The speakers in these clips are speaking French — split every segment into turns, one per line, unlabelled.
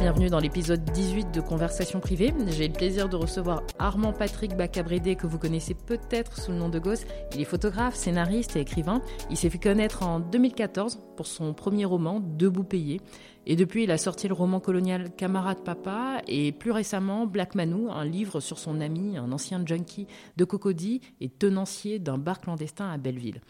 Bienvenue dans l'épisode 18 de Conversation privée. J'ai le plaisir de recevoir Armand Patrick Bacabrédé, que vous connaissez peut-être sous le nom de Gosse. Il est photographe, scénariste et écrivain. Il s'est fait connaître en 2014 pour son premier roman, Debout payé. Et depuis, il a sorti le roman colonial Camarade Papa et plus récemment Black Manou, un livre sur son ami, un ancien junkie de Cocody et tenancier d'un bar clandestin à Belleville.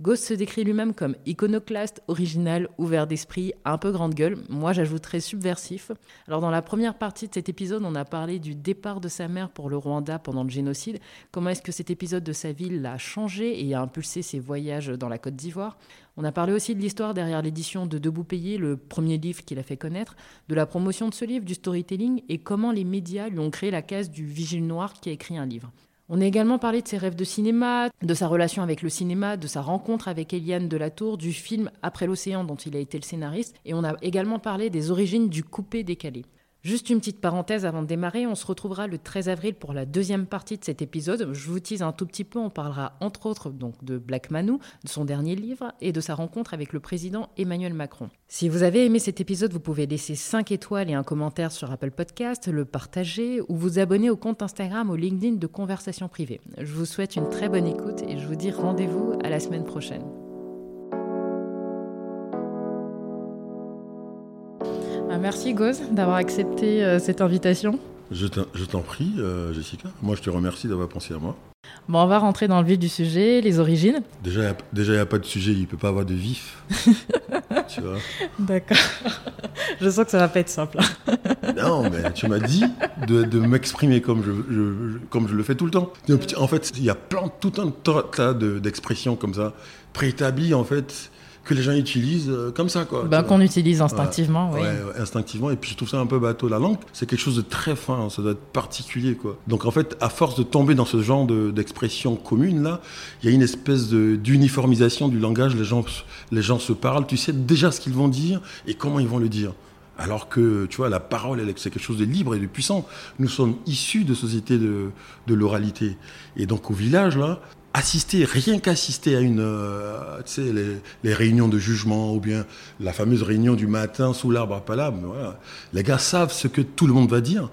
Ghost se décrit lui-même comme iconoclaste, original, ouvert d'esprit, un peu grande gueule. Moi, j'ajouterais subversif. Alors, dans la première partie de cet épisode, on a parlé du départ de sa mère pour le Rwanda pendant le génocide. Comment est-ce que cet épisode de sa vie l'a changé et a impulsé ses voyages dans la Côte d'Ivoire? On a parlé aussi de l'histoire derrière l'édition de Debout Payé, le premier livre qu'il a fait connaître, de la promotion de ce livre, du storytelling et comment les médias lui ont créé la case du vigile noir qui a écrit un livre. On a également parlé de ses rêves de cinéma, de sa relation avec le cinéma, de sa rencontre avec Eliane Delatour, du film Après l'océan dont il a été le scénariste, et on a également parlé des origines du coupé décalé. Juste une petite parenthèse avant de démarrer, on se retrouvera le 13 avril pour la deuxième partie de cet épisode. Je vous tease un tout petit peu, on parlera entre autres donc de Black Manou, de son dernier livre et de sa rencontre avec le président Emmanuel Macron. Si vous avez aimé cet épisode, vous pouvez laisser 5 étoiles et un commentaire sur Apple Podcast, le partager ou vous abonner au compte Instagram ou LinkedIn de Conversation Privée. Je vous souhaite une très bonne écoute et je vous dis rendez-vous à la semaine prochaine. Merci Goz d'avoir accepté euh, cette invitation.
Je t'en prie, euh, Jessica. Moi, je te remercie d'avoir pensé à moi.
Bon, on va rentrer dans le vif du sujet, les origines.
Déjà, il n'y a pas de sujet, il ne peut pas avoir de vif. tu vois
D'accord. Je sens que ça va pas être simple.
non, mais tu m'as dit de, m'exprimer comme je, comme je le fais tout le temps. En fait, il y a plein, tout un tas d'expressions comme ça, préétablies, en fait que les gens utilisent euh, comme ça. Quoi,
ben, Qu'on utilise instinctivement, oui.
instinctivement. Et puis je trouve ça un peu bateau. La langue, c'est quelque chose de très fin, ça doit être particulier. Quoi. Donc en fait, à force de tomber dans ce genre d'expression commune, là, il y a une espèce d'uniformisation du langage. Les gens, les gens se parlent, tu sais déjà ce qu'ils vont dire et comment ils vont le dire. Alors que, tu vois, la parole, c'est quelque chose de libre et de puissant. Nous sommes issus de sociétés de, de l'oralité. Et donc, au village, là, assister, rien qu'assister à une, euh, tu sais, les, réunions de jugement ou bien la fameuse réunion du matin sous l'arbre à palabre, les gars savent ce que tout le monde va dire.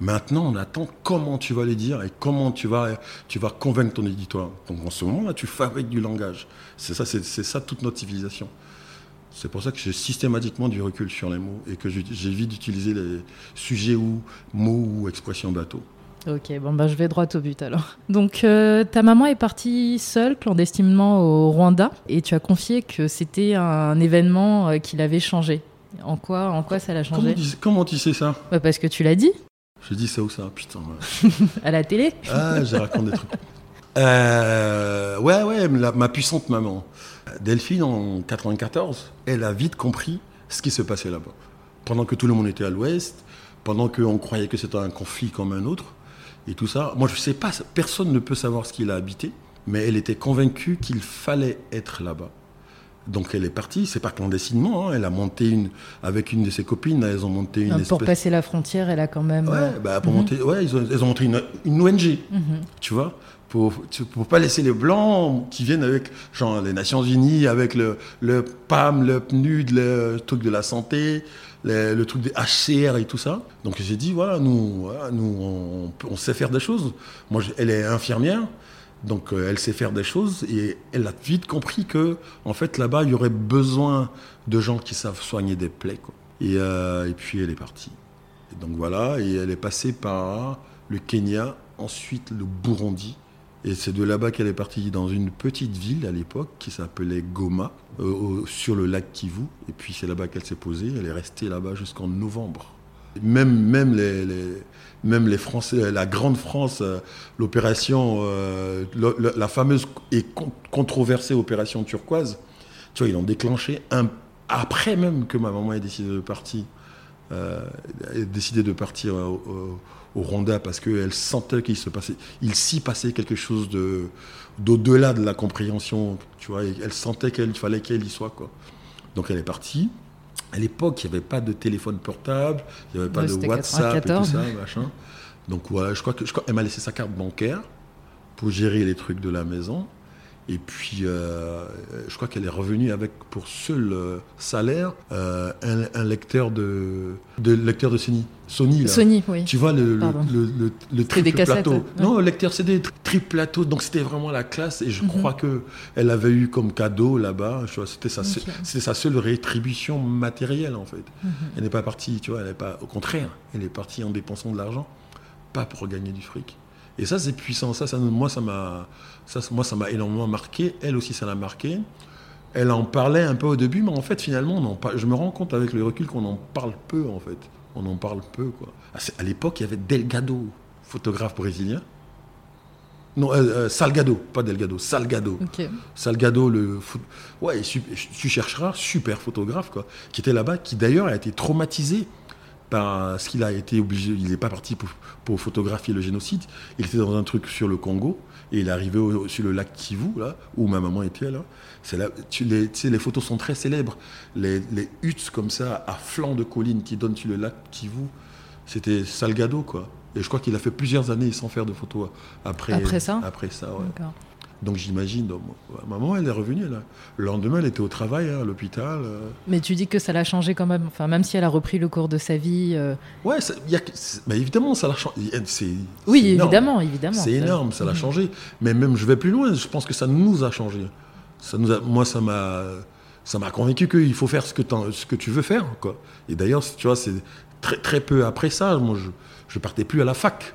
Maintenant, on attend comment tu vas les dire et comment tu vas, tu vas convaincre ton éditoire. Donc en ce moment-là, tu fabriques du langage. C'est ça, c'est ça toute notre civilisation. C'est pour ça que j'ai systématiquement du recul sur les mots et que j'évite d'utiliser les sujets ou mots ou expressions bateaux.
Ok, bon bah je vais droit au but alors. Donc euh, ta maman est partie seule clandestinement au Rwanda et tu as confié que c'était un événement euh, qui l'avait changé. En quoi, en quoi ça l'a changé
comment tu, sais ça?
Bah Parce que tu l'as dit.
Je dis ça où ça Putain.
à la télé
Ah, j'ai raconté des trucs. Euh, ouais, ouais, ma puissante maman. Delphine, en 94, elle a vite compris ce qui se passait là-bas. Pendant que tout le monde était à l'ouest, pendant qu'on croyait que c'était un conflit comme un autre, et tout ça. Moi, je ne sais pas, personne ne peut savoir ce qu'il a habité, mais elle était convaincue qu'il fallait être là-bas. Donc elle est partie, c'est pas clandestinement, hein. elle a monté une, avec une de ses copines, elles ont monté une
Pour passer la frontière, elle a quand même...
Ouais, euh, bah, pour mhm. monter, ouais ils, ont, elles ont monté une, une ONG, mhm. tu vois, pour ne pas laisser les Blancs qui viennent avec genre, les Nations Unies, avec le, le PAM, le PNUD, le truc de la santé, le truc des HCR et tout ça. Donc j'ai dit, voilà, nous, nous on, sait faire des choses. Moi, elle est infirmière, donc euh, elle sait faire des choses et elle a vite compris que, en fait, là-bas, il y aurait besoin de gens qui savent soigner des plaies. Et, euh, et puis elle est partie. Donc voilà, et elle est passée par le Kenya, ensuite le Burundi, et c'est de là-bas qu'elle est partie dans une petite ville à l'époque qui s'appelait Goma, euh, sur le lac Kivu. Et puis c'est là-bas qu'elle s'est posée. Elle est restée là-bas jusqu'en novembre. Même, même, les, même les Français, la Grande France, euh, l'opération, euh, la fameuse et controversée opération turquoise, tu vois, ils l'ont déclenché un, après même que ma maman ait décidé de partir, décidé de partir Rwanda parce qu'elle sentait qu'il se passait, il s'y passait quelque chose de d'au-delà de la compréhension, tu vois. elle sentait qu'il fallait qu'elle y soit, quoi. Donc elle est partie. À l'époque, il n'y avait pas de téléphone portable, il n'y avait pas
Ouais,
de WhatsApp et tout
94.
ça, machin. Donc voilà, je crois que je crois, elle m'a laissé sa carte bancaire pour gérer les trucs de la maison. Et puis, euh, je crois qu'elle est revenue avec pour seul euh, salaire euh, un, un lecteur de, de lecteur de Sony. Sony, là.
Sony, oui.
Tu vois le, le,
Pardon.
le, le- triple plateau.
ouais.
Non, le lecteur CD, tri- triple plateau. Donc c'était vraiment la classe. Et je
Mhm.
crois que elle avait eu comme cadeau là-bas. sa, c'était sa seule rétribution matérielle en fait.
Mhm.
Elle n'est pas partie, tu vois, elle est pas. Au contraire, elle est partie en dépensant de l'argent, pas pour gagner du fric. Et ça, c'est puissant. Ça, ça, moi, ça m'a, ça, moi, ça m'a énormément marqué. Elle aussi, ça l'a marqué. Elle en parlait un peu au début, mais en fait, finalement, on en par- je me rends compte avec le recul qu'on en parle peu, en fait. On en parle peu, quoi. À l'époque, il y avait Delgado, photographe brésilien. Non, euh, euh, Salgado, pas Delgado, Salgado. Salgado, le ouais, tu chercheras, super photographe, quoi, qui était là-bas, qui d'ailleurs a été traumatisé par ce qu'il a été obligé. Il n'est pas parti pour, pour photographier le génocide. Il était dans un truc sur le Congo et il est arrivé au- sur le lac Kivu, là, où ma maman était, là. C'est là tu, les, tu sais, les photos sont très célèbres. Les, les huttes comme ça, à flanc de colline qui donnent sur le lac Kivu, c'était Salgado, quoi. Et je crois qu'il a fait plusieurs années sans faire de photos après,
Après ça
Après ça, ouais. Donc j'imagine, maman, elle est revenue là. Le lendemain, elle était au travail, hein, à l'hôpital. euh.
Mais tu dis que ça l'a changé quand même. Enfin, même si elle a repris le cours de sa vie. euh,
Ouais, ça- y a évidemment, ça l'a changé.
Oui, évidemment, évidemment.
C'est énorme, ça l'a
Mhm.
changé. Mais même, je vais plus loin, je pense que ça nous a changé. Ça nous a, moi, ça m'a, ça m'a convaincu qu'il faut faire ce que, t'en- ce que tu veux faire. Quoi. Et d'ailleurs, tu vois, c'est très, très peu après ça, moi, je, je partais plus à la fac.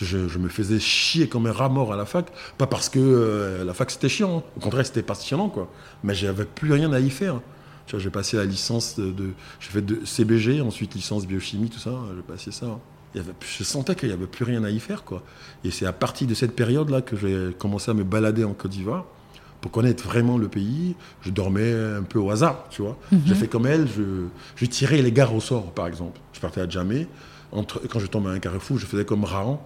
Je, je me faisais chier comme un rat mort à la fac, pas parce que euh, la fac c'était chiant, au contraire c'était passionnant quoi. Mais j'avais plus rien à y faire. Tu vois, j'ai passé la licence de, de- j'ai fait de CBG, ensuite licence biochimie, tout ça, j'ai passé ça. Il y avait, je sentais qu'il n'y avait plus rien à y faire quoi. Et c'est à partir de cette période là que j'ai commencé à me balader en Côte d'Ivoire pour connaître vraiment le pays. Je dormais un peu au hasard, tu vois. J'ai fait comme elle, je, je tirais les gares au sort par exemple. Je partais à Djamé, entre, quand je tombais à un carrefour, je faisais comme Rahan.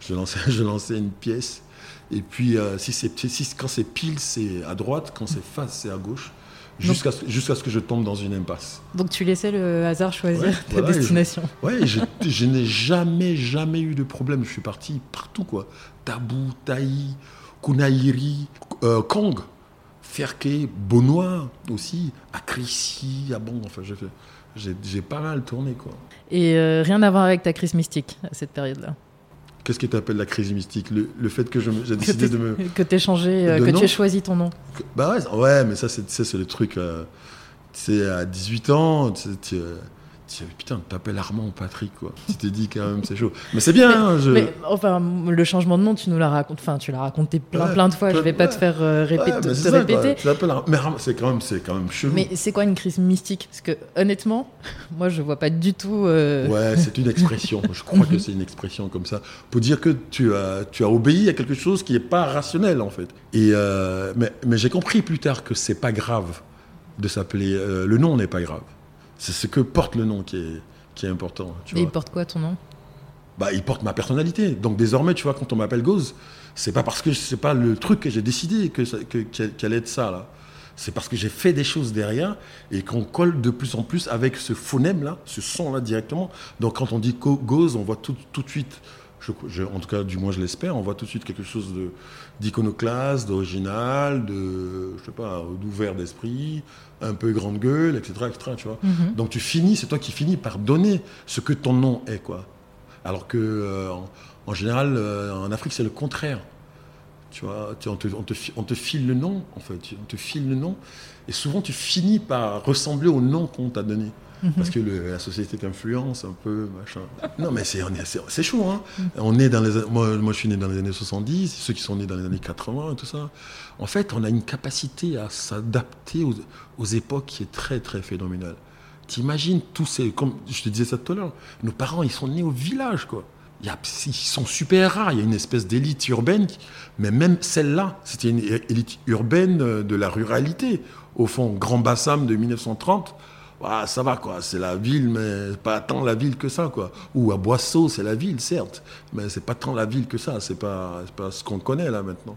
Je lançais, je lançais une pièce. Et puis, euh, si c'est, si, quand c'est pile, c'est à droite. Quand c'est face, c'est à gauche. Jusqu'à ce, jusqu'à ce que je tombe dans une impasse.
Donc tu laissais le hasard choisir
Ouais,
ta
voilà, et je-
destination.
Ouais, je, je n'ai jamais, jamais eu de problème. Je suis parti partout, quoi. Tabou, Taï, Kunaïri, euh, Kong, Ferké, Bonois aussi, à Crécy, à bon, enfin, j'ai, fait- j'ai, j'ai pas mal tourné, quoi.
Et euh, rien à voir avec ta crise mystique à cette période-là.
Qu'est-ce que tu appelles la crise mystique le, le fait que j'ai décidé de me.
que t'aies changé, euh,
De
que
nom
tu aies choisi ton nom.
Que- Bah ouais, ouais, mais ça, c'est, tu le truc. euh, c'est à 18 ans, tu, sais, tu, putain, t'appelles Armand ou Patrick, quoi. Tu te dis quand même, c'est chaud. Mais c'est bien, hein, je.
Mais enfin, le changement de nom, tu nous l'as raconté, enfin, tu l'as raconté plein,
Ouais,
plein de fois. Je
plein-
vais pas te faire euh, répéter,
Ouais, mais
te
ça,
répéter.
Ar- mais c'est quand même, c'est quand même chelou.
Mais c'est quoi une crise mystique? Parce que honnêtement, moi, je vois pas du tout. euh,
Ouais, c'est une expression. Je crois que c'est une expression comme ça. Pour dire que tu as, tu as obéi à quelque chose qui n'est pas rationnel, en fait. Et, euh, mais mais j'ai compris plus tard que c'est pas grave de s'appeler. euh, le nom n'est pas grave. C'est ce que porte le nom qui est, qui est important. Tu
Et il
vois.
porte quoi ton nom?
Bah, il porte ma personnalité. Donc désormais, tu vois, quand on m'appelle Gauze, c'est pas parce que c'est pas le truc que j'ai décidé que qu'elle est de ça là. C'est parce que j'ai fait des choses derrière et qu'on colle de plus en plus avec ce phonème là, ce son là directement. Donc quand on dit Gauze, on voit tout, tout de suite, je, je- en tout cas du moins je l'espère, on voit tout de suite quelque chose d'iconoclaste, d'original, de je sais pas, d'ouvert d'esprit, un peu grande gueule, etc., etc. Tu vois.
Mhm.
Donc tu finis, c'est toi qui finis par donner ce que ton nom est, quoi. Alors que euh, en, en général, euh, en Afrique, c'est le contraire. Tu vois, tu- on, te, on te fi- on te file le nom, en fait. On te file le nom, et souvent tu finis par ressembler au nom qu'on t'a donné.
Mhm.
Parce que le- la société t'influence un peu, machin. Non, mais c'est c'est- chaud, hein. On est dans les, moi, moi, je suis né dans les années 70, ceux qui sont nés dans les années 80 et tout ça. En fait, on a une capacité à s'adapter aux, aux époques qui est très, très phénoménale. T'imagines tous ces, comme je te disais ça tout à l'heure, nos parents, ils sont nés au village, quoi. Il y a- ils sont super rares, il y a une espèce d'élite urbaine, mais même celle-là, c'était une élite urbaine euh, de la ruralité. Au fond, Grand Bassam de 1930, ah, ça va quoi, c'est la ville, mais pas tant la ville que ça quoi. Ou à Boisseau, c'est la ville certes, mais c'est pas tant la ville que ça, c'est pas, pas ce qu'on connaît là maintenant.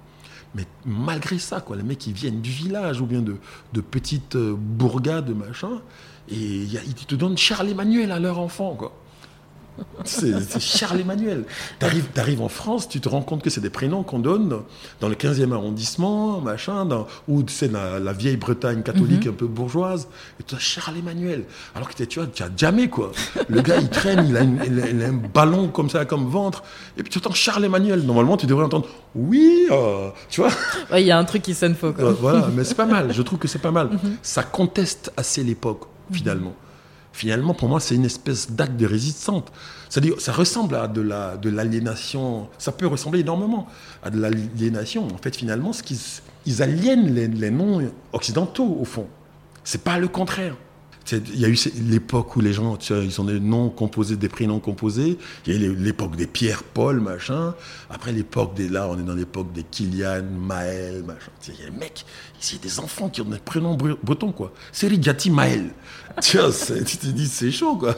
Mais malgré ça, quoi, les mecs, ils viennent du village ou bien de, petites euh, bourgades, machin, et y ils te donnent Charles Emmanuel à leur enfant, quoi. C'est Charles Emmanuel. T'arrives arrives en France, tu te rends compte que c'est des prénoms qu'on donne dans le 15e arrondissement, machin, dans, ou c'est la, la vieille Bretagne catholique un peu bourgeoise. Et tu as Charles Emmanuel. Alors que tu vois, tu as jamais quoi. Le gars, il traîne, il a, une- il a- il a un ballon comme ça, comme ventre. Et puis tu entends Charles Emmanuel. Normalement, tu devrais entendre oui, euh, tu vois.
Ouais, il y a un truc qui sonne faux. Quoi.
Euh, voilà, mais c'est pas mal. Je trouve que c'est pas mal. Ça conteste assez l'époque, finalement. Finalement, pour moi, c'est une espèce d'acte de résistance. C'est-à-dire, ça ressemble à de la de l'aliénation. Ça peut ressembler énormément à de l'aliénation. En fait, finalement, ce qu'ils ils aliènent les, les occidentaux au fond. C'est pas le contraire. C'est- Il y a eu l'époque où les gens, ils ont des noms composés, des prénoms composés. Il y a eu l'époque des Pierre, Paul, machin. Après l'époque des, là, on est dans l'époque des Kylian, Maël, machin. Il y a des mecs, ici, il y a des enfants qui ont des prénoms bre- bretons, quoi. Seri Gatti Maël. tu c'est- te dis, c'est chaud, quoi.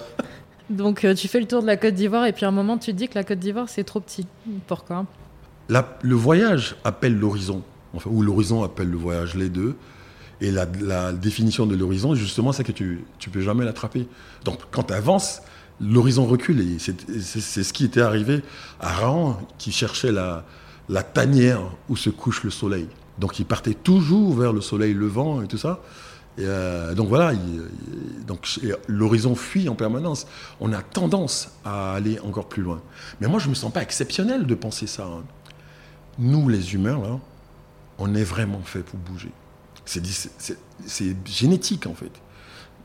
Donc euh, tu fais le tour de la Côte d'Ivoire et puis à un moment tu te dis que la Côte d'Ivoire c'est trop petit. Pourquoi?
La- le voyage appelle l'horizon, enfin, ou l'horizon appelle le voyage, les deux. Et la, définition de l'horizon, justement, c'est que tu ne peux jamais l'attraper. Donc, quand tu avances, l'horizon recule. Et c'est ce qui était arrivé à Raon, qui cherchait la, tanière où se couche le soleil. Donc, il partait toujours vers le soleil levant et tout ça. Euh, donc voilà, l'horizon fuit en permanence. On a tendance à aller encore plus loin. Mais moi, je me sens pas exceptionnel de penser ça. hein. Nous, les humains, là, on est vraiment fait pour bouger. C'est génétique, en fait.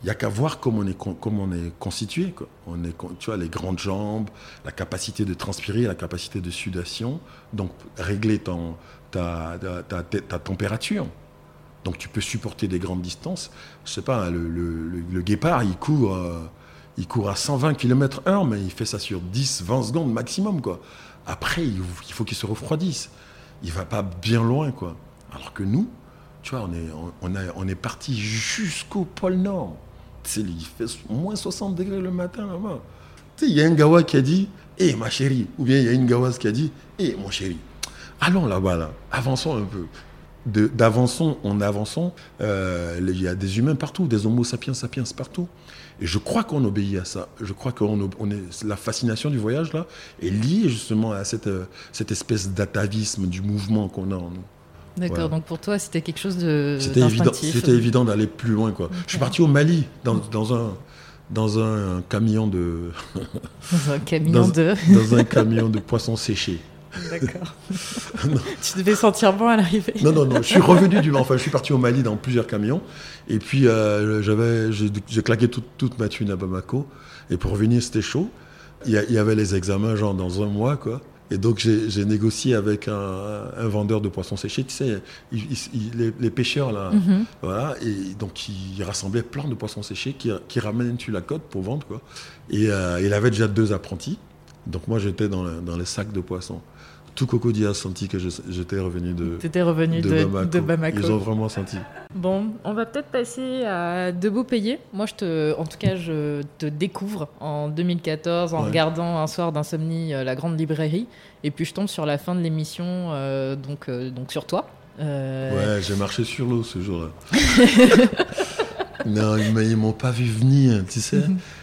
Il n'y a qu'à voir comment on est, comment on est constitué. On est, tu vois, les grandes jambes, la capacité de transpirer, la capacité de sudation, donc régler ta, ta, ta- température. Donc tu peux supporter des grandes distances. Je sais pas, le, le- le- le guépard, il court, euh, il court à 120 km heure, mais il fait ça sur 10, 20 secondes maximum. Quoi. Après, il, il faut qu'il se refroidisse. Il va pas bien loin. Quoi. Alors que nous, tu vois, on est, parti jusqu'au pôle Nord. Il fait moins 60 degrés le matin là-bas. Il y a un gawa qui a dit Hé ma chérie Ou bien il y a une gawasse qui a dit Hé mon chéri Allons là-bas, là. Avançons un peu. D'avançons en avançons, euh, il y a des humains partout, des homo sapiens sapiens partout. Et je crois qu'on obéit à ça. Je crois que la fascination du voyage, là, est liée justement à cette, euh, cette espèce d'atavisme du mouvement qu'on a en nous.
D'accord,
Voilà.
donc pour toi c'était quelque chose de
C'était évident, c'était évident d'aller plus loin. Quoi. Je suis parti au Mali dans, dans un, dans un camion de,
Dans un camion
Dans-
de.
dans un camion de poissons séchés.
D'accord. tu devais sentir bon à l'arrivée.
Non, non, non. Je suis revenu du Enfin, je suis parti au Mali dans plusieurs camions. Et puis, euh, j'avais, j'ai, claqué toute, toute ma thune à Bamako. Et pour revenir, c'était chaud. Il y, a- il y avait les examens, genre, dans un mois, quoi. Et donc, j'ai, négocié avec un, un vendeur de poissons séchés. Tu sais, il- il- il- les, les pêcheurs, là,
Mhm.
voilà. Et donc, il rassemblait plein de poissons séchés qui, qui ramènent sur la côte pour vendre, quoi. Et euh, il avait déjà deux apprentis. Donc, moi, j'étais dans, le- dans les sacs de poissons. Tout Cocody a senti que j'étais revenu de,
T'étais revenu de, de Bamako.
Ils ont vraiment senti.
Bon, on va peut-être passer à Debout payé. Moi, je te, en tout cas, je te découvre en 2014 en
Ouais.
regardant un soir d'insomnie euh, la grande librairie, et puis je tombe sur la fin de l'émission, euh, donc, euh, donc sur toi. Euh,
Ouais, j'ai marché sur l'eau ce jour-là. non, ils m'ont pas vu venir, tu sais.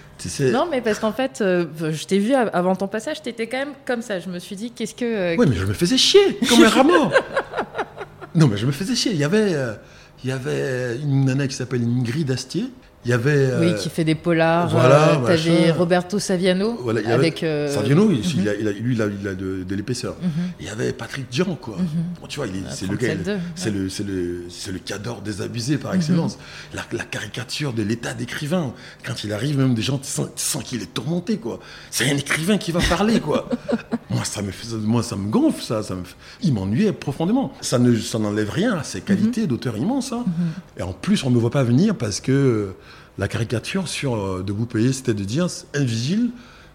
Non, mais parce qu'en fait, euh, je t'ai vu av- avant ton passage, t'étais quand même comme ça. Je me suis dit, qu'est-ce que. euh,
Ouais, mais je me faisais chier, comme un rameau. non, mais je me faisais chier. Il y avait, euh, il y avait une nana qui s'appelle Ingrid Astier. Il y avait.
Oui,
euh,
qui fait des polars.
voilà,
euh, T'avais. Roberto Saviano
Voilà, il y avait-
avec. euh,
Saviano, il-
mhm.
il a- il a- lui, il a, il a de, de l'épaisseur.
Mhm.
Il y avait Patrick Dian, quoi.
Mhm.
Bon, tu vois,
Ah,
c'est le gars.
37-2,
C'est le, c'est le, c'est le cador désabusé par
Mhm.
excellence. La, la caricature de l'état d'écrivain. Quand il arrive, même des gens, tu sens, qu'il est tourmenté, quoi. C'est un écrivain qui va parler, quoi. moi, ça me fait, moi, ça me gonfle, ça. ça me il m'ennuyait profondément. Ça ne, ça n'enlève rien à ses qualités
Mhm.
d'auteur immense. hein. Et en plus, on ne me voit pas venir parce que la caricature sur euh, Debout Payé, c'était de dire un vigile,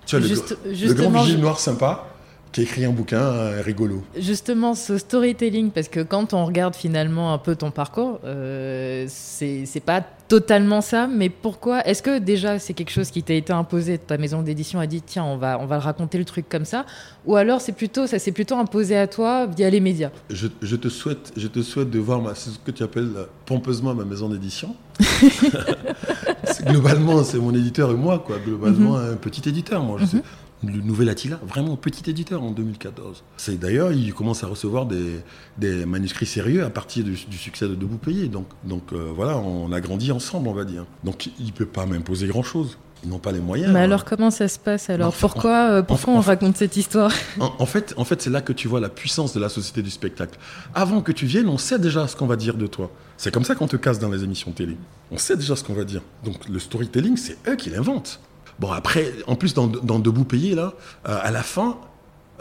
tu vois, le,
Juste-
le grand
justement,
vigile noir sympa qui écrit un bouquin euh, rigolo.
Justement, ce storytelling, parce que quand on regarde finalement un peu ton parcours, euh, c'est pas totalement ça, mais pourquoi? Est-ce que déjà c'est quelque chose qui t'a été imposé? Ta maison d'édition a dit tiens, on va, on va raconter le truc comme ça Ou alors c'est plutôt, ça s'est plutôt imposé à toi via les médias?
Je, te souhaite, je te souhaite de voir ma, ce que tu appelles pompeusement ma maison d'édition. globalement, c'est mon éditeur et moi, quoi. Globalement, mhm. un petit éditeur, moi. Je sais, mhm le nouvel Attila, vraiment petit éditeur en 2014. C'est d'ailleurs, il commence à recevoir des, manuscrits sérieux à partir du, succès de Debout Payé. Donc, donc euh, voilà, on a grandi ensemble, on va dire. Donc il ne peut pas m'imposer grand-chose. Ils n'ont pas les moyens.
Mais hein. alors comment ça se passe alors Pourquoi, euh, pourquoi on raconte cette histoire
en, fait, en fait c'est là que tu vois la puissance de la société du spectacle. Avant que tu viennes, on sait déjà ce qu'on va dire de toi. C'est comme ça qu'on te casse dans les émissions télé. On sait déjà ce qu'on va dire. Donc le storytelling, c'est eux qui l'inventent. Bon, après, en plus, dans, Debout payé, là, euh, à la fin,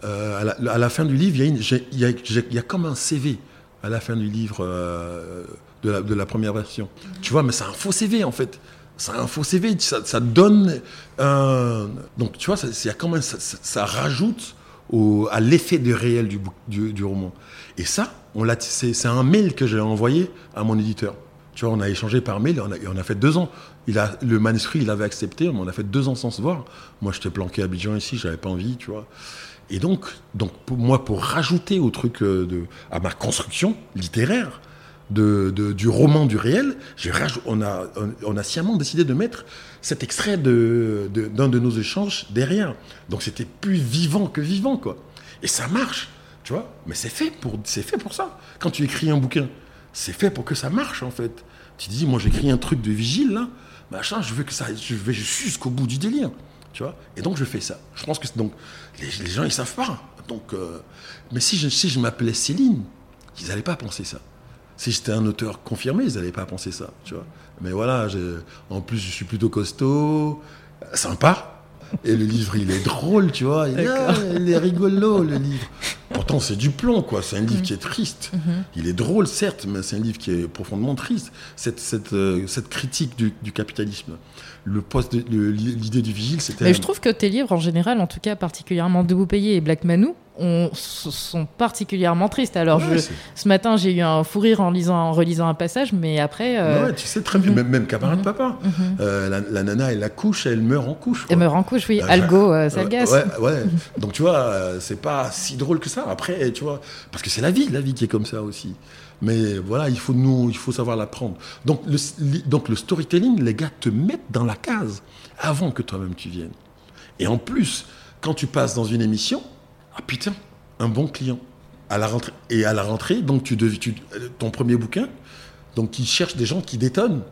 euh, à, la, fin du livre, il y, a comme un CV à la fin du livre euh, de, la, première version. Tu vois, mais c'est un faux CV, en fait. C'est un faux CV, ça, donne un... Donc, tu vois, ça, y a quand même, ça, rajoute au, à l'effet de réel du, du, du, roman. Et ça, c'est un mail que j'ai envoyé à mon éditeur. Tu vois, on a échangé par mail et on a, on a fait deux ans. Il a, le manuscrit, il avait accepté, on a fait deux ans sans se voir. Moi, j'étais planqué à Abidjan ici, j'avais pas envie, tu vois. Et donc, donc pour moi, pour rajouter au truc, euh, de, à ma construction littéraire, du roman du réel, on, a, on a sciemment décidé de mettre cet extrait d'un de, nos échanges derrière. Donc c'était plus vivant que vivant, quoi. Et ça marche, tu vois. Mais c'est fait, pour, fait pour ça. Quand tu écris un bouquin, c'est fait pour que ça marche, en fait. Tu dis, moi j'écris un truc de vigile, là, machin, je veux que ça, je vais jusqu'au bout du délire. Et donc je fais ça. Je pense que donc les, gens ils savent pas. Donc, euh, mais si je, si je m'appelais Céline, ils n'allaient pas penser ça. Si j'étais un auteur confirmé, ils n'allaient pas penser ça. Mais voilà, en plus je suis plutôt costaud, sympa. Et le livre, il est drôle, tu vois. Il, il est rigolo, le livre. Pourtant, c'est du plomb, quoi. C'est un livre mhm. qui est triste. Mhm. Il est drôle, certes, mais c'est un livre qui est profondément triste. Cette, cette, euh, cette critique du, du, capitalisme. Le poste, l'idée du vigile, c'était.
Mais je trouve que tes livres, en général, en tout cas particulièrement Debout Payé et Black Manou, sont particulièrement tristes. Alors, ce matin, j'ai eu un fou rire en, lisant, en relisant un passage, mais après.
Euh, ouais, tu sais très bien, mhm. même, même camarade papa. Euh, la, nana, elle accouche, elle meurt en couche.
Elle meurt en couche, oui. Algo, ça gasse.
Ouais, ouais. Donc, tu vois, c'est pas si drôle que ça. Après, tu vois, parce que c'est la vie, la vie qui est comme ça aussi. Mais voilà, il faut nous, il faut savoir l'apprendre. Donc le, donc le storytelling, les gars te mettent dans la case avant que toi-même tu viennes. Et en plus, quand tu passes dans une émission, ah putain, un bon client. Et à la rentrée, donc tu, tu ton premier bouquin, donc il cherche des gens qui détonnent.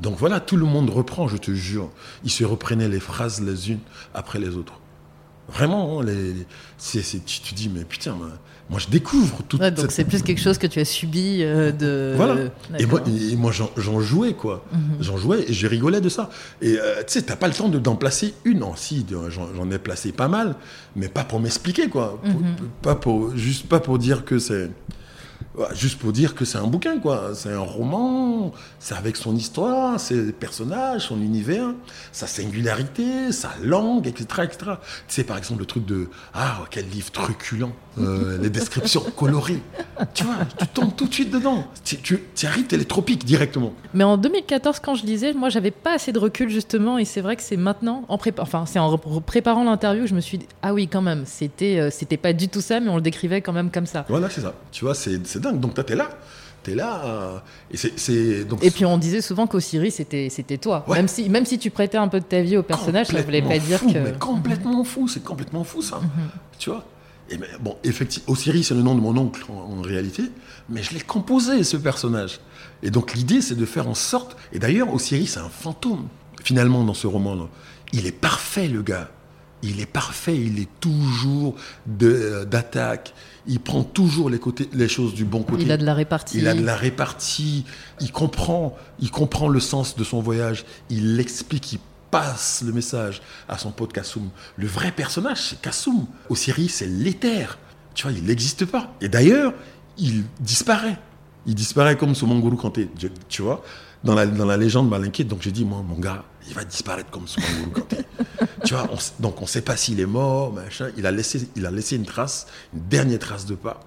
Donc voilà, tout le monde reprend, je te jure. Ils se reprenaient les phrases les unes après les autres. Vraiment, hein, les, tu te dis, mais putain, moi je découvre tout
ouais, Donc c'est plus quelque chose que tu as subi euh, de.
Voilà. Et moi, et moi j'en jouais, quoi. Mhm. J'en jouais et je rigolais de ça. Et euh, tu sais, t'as pas le temps d'en placer une. Non, si, j'en ai placé pas mal, mais pas pour m'expliquer, quoi. Mhm. Pas pour, juste pas pour dire que c'est Juste pour dire que c'est un bouquin, quoi. C'est un roman, c'est avec son histoire, ses personnages, son univers, sa singularité, sa langue, etc., etc. Tu sais, par exemple, le truc de Ah, quel livre truculent, euh, les descriptions colorées. Tu vois, tu tombes tout de suite dedans. Tu, tu, arrives télétropique directement.
Mais en 2014, quand je lisais, moi, j'avais pas assez de recul, justement, et c'est vrai que c'est maintenant, en prépa enfin, c'est en préparant l'interview que je me suis dit Ah oui, quand même, c'était euh, c'était pas du tout ça, mais on le décrivait quand même comme ça.
Voilà, c'est ça. Tu vois, c'est donc toi, t'es là. T'es là. Euh, et,
c'est, donc... et puis on disait souvent qu'Osiris, c'était, c'était toi. Même, si, même si tu prêtais un peu de ta vie au personnage, ça voulait pas dire que.
Mais complètement fou, c'est complètement fou ça. Mhm. Tu vois? Et bon, effectivement, Osiris, c'est le nom de mon oncle en, réalité, mais je l'ai composé, ce personnage. Et donc l'idée, c'est de faire en sorte. Et d'ailleurs, Osiris, c'est un fantôme, finalement, dans ce roman-là. Il est parfait, le gars. Il est parfait, il est toujours euh, d'attaque il prend toujours les, côtés, les choses du bon côté.
Il a de la répartie.
Il a de la répartie. Il comprend, il comprend le sens de son voyage. Il l'explique, il passe le message à son pote Kassoum. Le vrai personnage, c'est Kassoum. Osiris, c'est l'éther. Tu vois, il n'existe pas. Et d'ailleurs, il disparaît. Il disparaît comme Somanguru Kanté. Tu vois, dans la, dans la légende Malinqué. Donc j'ai dit, moi, mon gars, il va disparaître comme Kanté. tu vois, donc on ne sait pas s'il est mort, machin. Il a, laissé, il a laissé une trace, une dernière trace de pas.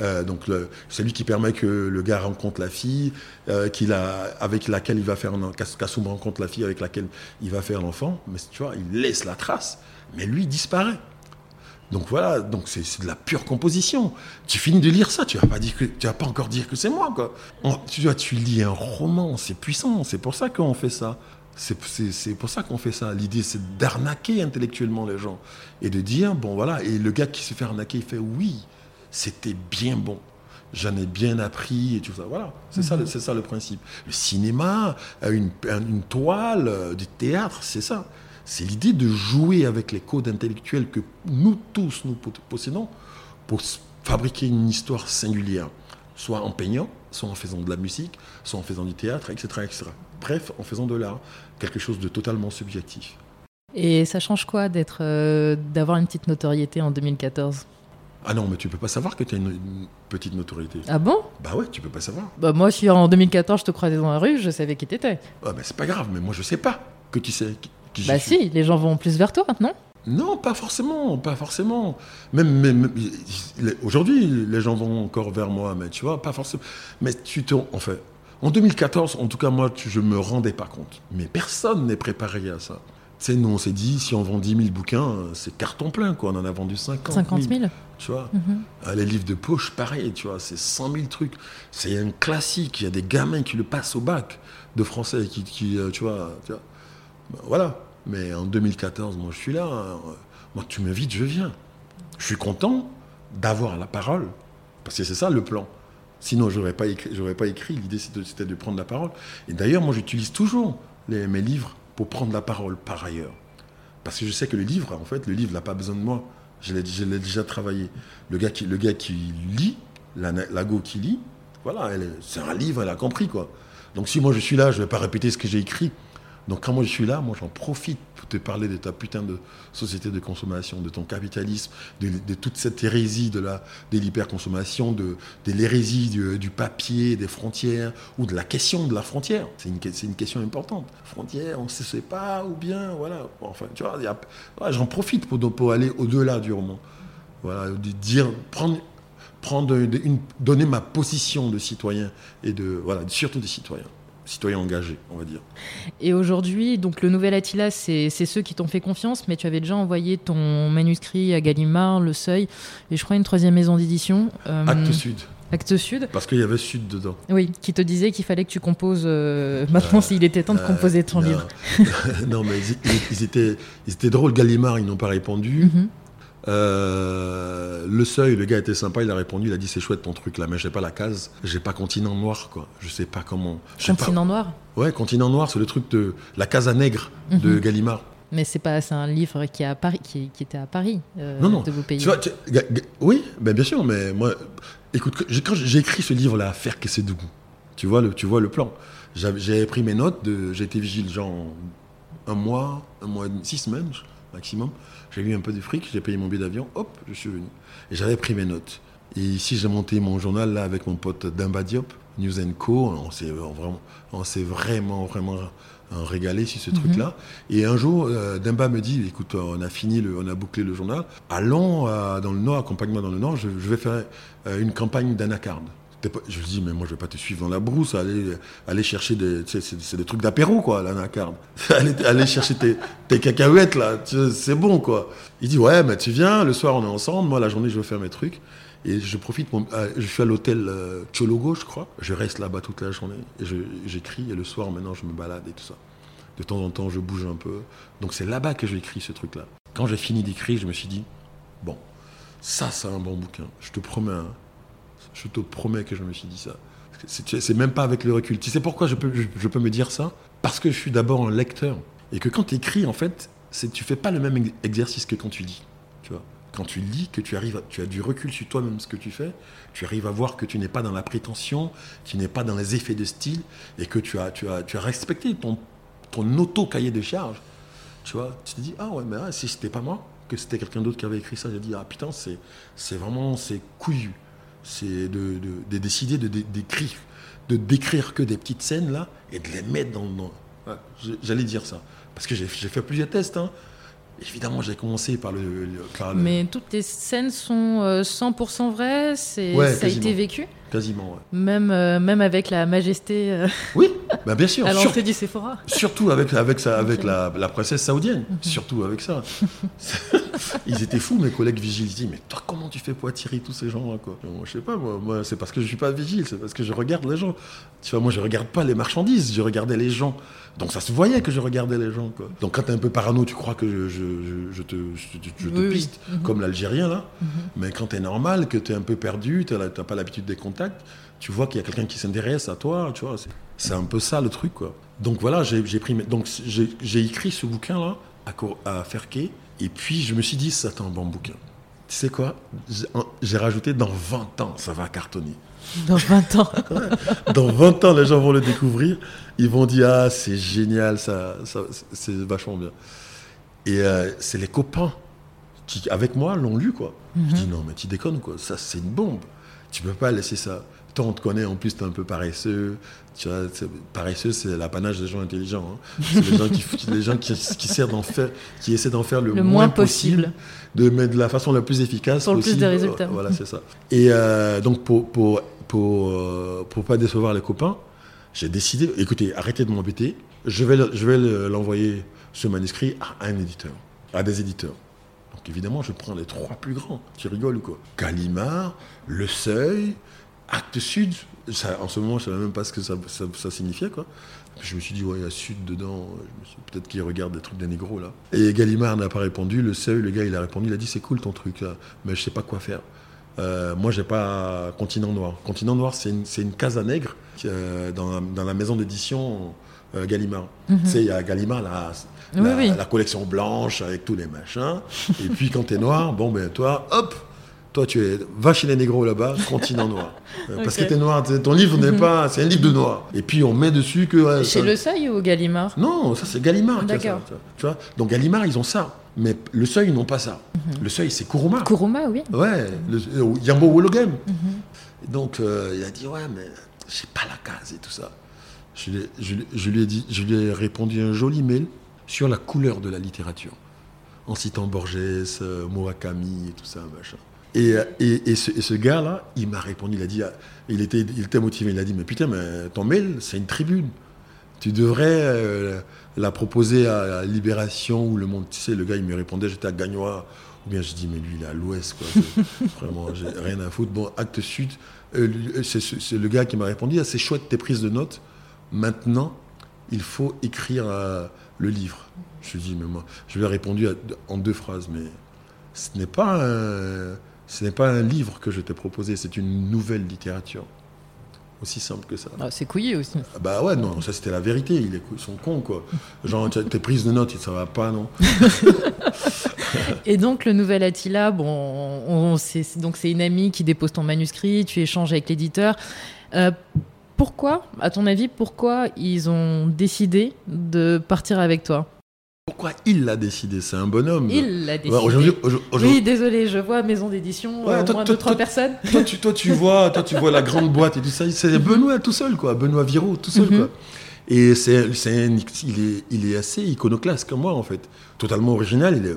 Euh, donc c'est lui qui permet que le gars rencontre la fille euh, qu'il a, avec laquelle il va faire qu'Assoum rencontre la fille avec laquelle il va faire l'enfant. Mais tu vois, il laisse la trace, mais lui disparaît. Donc voilà, donc c'est de la pure composition. Tu finis de lire ça, tu vas pas dire que tu vas pas encore dire que c'est moi quoi. tu vois, tu lis un roman, c'est puissant, c'est pour ça qu'on fait ça. C'est pour ça qu'on fait ça. L'idée, c'est d'arnaquer intellectuellement les gens et de dire bon voilà. Et le gars qui se fait arnaquer, il fait oui, c'était bien bon. J'en ai bien appris et tout ça. Voilà, c'est ça, mhm. c'est ça le principe. Le cinéma, une, une toile, euh, du théâtre, c'est ça. C'est l'idée de jouer avec les codes intellectuels que nous tous nous possédons pour fabriquer une histoire singulière, soit en peignant, soit en faisant de la musique, soit en faisant du théâtre, etc. etc. Bref, en faisant de l'art, quelque chose de totalement subjectif.
Et ça change quoi d'être, euh, d'avoir une petite notoriété en 2014
ah non, mais tu peux pas savoir que tu as une, petite notoriété.
Ah bon?
Bah ouais, tu peux pas savoir.
Bah moi, si en 2014 je te croisais dans la rue, je savais qui t'étais.
Ah bah c'est pas grave, mais moi je sais pas que tu sais
bah si, les gens vont plus vers toi, non
non, pas forcément, pas forcément. Même, aujourd'hui, les gens vont encore vers moi, mais tu vois, pas forcément. Mais tu te, en fait, en 2014, en tout cas moi, je me rendais pas compte. Mais personne n'est préparé à ça. Tu sais, nous, on s'est dit, si on vend 10 000 bouquins, c'est carton plein, quoi. On en a vendu 50 000. 50 000 Tu vois mhm. ah, Les livres de poche, pareil, tu vois, c'est 100 000 trucs. C'est un classique. Il y a des gamins qui le passent au bac de français, qui, qui euh, tu vois, tu vois ben, voilà. Mais en 2014, moi, je suis là. Hein. Moi, tu m'invites, je viens. Je suis content d'avoir la parole, parce que c'est ça le plan. Sinon, je n'aurais pas écrit. Écrit. L'idée, c'était de prendre la parole. Et d'ailleurs, moi, j'utilise toujours mes livres pour prendre la parole par ailleurs. Parce que je sais que le livre, en fait, le livre n'a pas besoin de moi. Je l'ai déjà travaillé. Le gars qui, le gars qui lit, la, la go qui lit, voilà, c'est un livre, elle a compris, quoi. Donc si moi je suis là, je ne vais pas répéter ce que j'ai écrit. Donc quand moi je suis là, moi j'en profite pour te parler de ta putain de société de consommation, de ton capitalisme, de, toute cette hérésie de la, de l'hyperconsommation, de, l'hérésie du, papier, des frontières, ou de la question de la frontière. C'est une, une question importante. Frontière, on ne sait pas, ou bien, voilà. Enfin, tu vois, j'en profite pour, pour aller au-delà du roman. Voilà, de dire, prendre prendre une, donner ma position de citoyen et de voilà surtout des citoyens citoyens engagés, on va dire.
Et aujourd'hui, donc le nouvel Attila, c'est ceux qui t'ont fait confiance, mais tu avais déjà envoyé ton manuscrit à Gallimard, Le Seuil, et je crois une troisième maison d'édition.
Euh, Acte Sud.
Acte Sud.
Parce qu'il y avait Sud dedans.
Oui, qui te disait qu'il fallait que tu composes euh, maintenant euh, s'il était temps de composer ton livre.
non, mais ils, étaient, ils étaient drôles. Gallimard, ils n'ont pas répondu. Mhm. Euh, le seuil, le gars était sympa, il a répondu, il a dit c'est chouette ton truc là, mais j'ai pas la case, j'ai pas continent noir quoi, je sais pas comment.
Continent noir
Ouais, continent noir, c'est le truc de la case à nègre de mhm. Gallimard.
Mais c'est pas, c'est un livre qui, est à Paris, qui, était à Paris euh, non, non. de vos pays.
Tu vois, oui, ben bien sûr, mais moi, écoute, quand j'ai écrit ce livre là, à faire que c'est doux, tu vois le, tu vois le plan. J'ai pris mes notes, j'ai été vigile genre un mois, un mois, six semaines maximum. J'ai eu un peu de fric, j'ai payé mon billet d'avion, hop, je suis venu. Et j'avais pris mes notes. Et ici, j'ai monté mon journal là avec mon pote Dimba Diop, News Co. On s'est vraiment, on s'est vraiment, vraiment régalé sur ce mhm. truc-là. Et un jour, euh, Dimba me dit, écoute, on a fini, le, on a bouclé le journal. Allons euh, dans le Nord, accompagne-moi dans le Nord. Je, vais faire euh, une campagne d'anacarde. Je lui dis, mais moi, je vais pas te suivre dans la brousse, aller, aller chercher des. c'est des trucs d'apéro, quoi, l'anacarde. aller, chercher tes, tes cacahuètes, là, c'est bon, quoi. Il dit, ouais, mais tu viens, le soir, on est ensemble, moi, la journée, je vais faire mes trucs. Et je profite, euh, je suis à l'hôtel euh, Chologo, je crois. Je reste là-bas toute la journée, et j'écris, et le soir, maintenant, je me balade et tout ça. De temps en temps, je bouge un peu. Donc, c'est là-bas que j'écris ce truc-là. Quand j'ai fini d'écrire, je me suis dit, bon, ça, c'est un bon bouquin. Je te promets, un je te promets que je me suis dit ça. C'est même pas avec le recul. Tu sais pourquoi je peux, me dire ça? Parce que je suis d'abord un lecteur. Et que quand tu écris, en fait, tu fais pas le même exercice que quand tu lis. Tu vois? Quand tu lis, que tu arrives, tu as du recul sur toi-même ce que tu fais, tu arrives à voir que tu n'es pas dans la prétention, tu n'es pas dans les effets de style, et que tu as, respecté ton, ton auto-cahier de charge. Tu vois, tu te dis, ah ouais, mais ah, si c'était pas moi, que c'était quelqu'un d'autre qui avait écrit ça, j'ai dit, ah putain, c'est vraiment, c'est couillu c'est de, décider de, décrire, de décrire que des petites scènes là et de les mettre dans. J'allais dire ça. Parce que j'ai fait plusieurs tests. Hein. Évidemment, j'ai commencé par le.
Mais toutes les scènes sont 100% vraies c'est, Ça a été vécu?
Quasiment, ouais.
Même, même avec la majesté.
Oui, bah bien sûr.
à l'entrée du Sephora.
Surtout avec, avec, avec la, la princesse saoudienne. Mhm. Surtout avec ça. ils étaient fous, mes collègues vigiles. Ils disent Mais toi, comment tu fais pour attirer tous ces gens-là quoi? Moi, Je sais pas, moi, c'est parce que je suis pas vigile, c'est parce que je regarde les gens. Tu vois, moi, je regarde pas les marchandises, je regardais les gens. Donc ça se voyait que je regardais les gens. Quoi. Donc quand tu es un peu parano, tu crois que je, je, te, je, te piste, mhm. comme l'Algérien là. Mhm. Mais quand tu es normal, que tu es un peu perdu, tu n'as pas l'habitude des contacts, tu vois qu'il y a quelqu'un qui s'intéresse à toi, tu vois. C'est un peu ça le truc, quoi. Donc voilà, j'ai pris. Donc j'ai écrit ce bouquin là à, à Ferquet et puis je me suis dit, c'est un bon bouquin. Tu sais quoi? J'ai rajouté dans 20 ans, ça va cartonner.
Dans 20 ans
Dans 20 ans, les gens vont le découvrir. Ils vont dire, ah, c'est génial, ça, c'est vachement bien. Et euh, c'est les copains qui, avec moi, l'ont lu, quoi. Je mhm. dis, non, mais tu déconnes, quoi. Ça, c'est une bombe. Tu peux pas laisser ça. Toi, on te connaît, en plus, tu es un peu paresseux. Tu vois, paresseux, c'est l'apanage des gens intelligents. Hein. C'est les gens, qui, les gens qui, faire, qui essaient d'en faire le, moins, possible, de mettre de la façon la plus efficace
Pour le plus de résultats.
Voilà, c'est ça. Et euh, donc, pour, pour, pour, euh, pour pas décevoir les copains, j'ai décidé, écoutez, arrêtez de m'embêter. Je vais, je vais l'envoyer, ce manuscrit, à un éditeur, à des éditeurs. Donc évidemment, je prends les trois plus grands. Tu rigoles ou quoi? Gallimard, Le Seuil, Acte Sud, en ce moment, je ne savais même pas ce que ça, signifiait. Quoi. Je me suis dit, ouais, il y a Sud dedans. Peut-être qu'il regarde des trucs des négros, là. Et Gallimard n'a pas répondu. Le seuil, le gars, il a répondu. Il a dit, c'est cool ton truc, là, mais je ne sais pas quoi faire. Euh, moi, j'ai pas Continent Noir. Continent Noir, c'est une, une casa nègre euh, dans, la, maison d'édition euh, Gallimard. Mhm. Tu sais, il y a Gallimard, la, la, collection blanche avec tous les machins. Et puis, quand tu es noir, bon, ben toi, hop, toi, tu es, va chez les négros là-bas, continent noir. Euh, parce que tu es noir, ton livre n'est mhm. pas, c'est un livre de noir. Et puis on met dessus que.
chez Le Seuil ou Gallimard?
Non, ça c'est Gallimard. D'accord. Tu vois Donc Gallimard, ils ont ça. Mais Le Seuil, ils n'ont pas ça. Mhm. Le Seuil, c'est Kuruma.
Kuruma, oui.
Ouais, le, euh, Yambo Wologem. Mhm. Donc euh, il a dit, ouais, mais j'ai pas la case et tout ça. Je, je, lui ai dit, je lui ai répondu un joli mail sur la couleur de la littérature, en citant Borges, Murakami et tout ça, machin. Et, et, ce, gars-là, il m'a répondu, il a dit, il était, il était motivé, il a dit, mais putain, mais ton mail, c'est une tribune. Tu devrais euh, la proposer à, Libération ou Le Monde. Tu sais, le gars, il me répondait, j'étais à Gagnois. Ou bien je dis, mais lui, il est à l'ouest, quoi. Vraiment, j'ai rien à foutre. Bon, acte sud, euh, c'est le gars qui m'a répondu, ah, c'est chouette tes prises de notes. Maintenant, il faut écrire euh, le livre. Je lui ai dit, mais moi, je lui ai répondu en deux phrases, mais ce n'est pas un ce n'est pas un livre que je t'ai proposé, c'est une nouvelle littérature. Aussi simple que ça.
Ah, c'est couillé aussi.
Ah bah ouais, non, ça c'était la vérité. Ils sont cons, quoi. Genre, tes prises de notes, ça va pas, non
Et donc, le nouvel Attila, bon, on, donc c'est une amie qui dépose ton manuscrit, tu échanges avec l'éditeur. Euh, pourquoi, à ton avis, pourquoi ils ont décidé de partir avec toi
pourquoi il l'a décidé? C'est un bonhomme.
Il l'a décidé. oui, désolé, je vois maison d'édition, ouais, euh, moins de trois personnes.
Toi tu, toi, tu vois, toi, tu vois la grande boîte et tout ça. C'est Benoît tout seul, quoi. Benoît Viro tout seul, mhm. quoi. Et c'est, il, est, il est assez iconoclaste comme moi, en fait. Totalement original. Il est,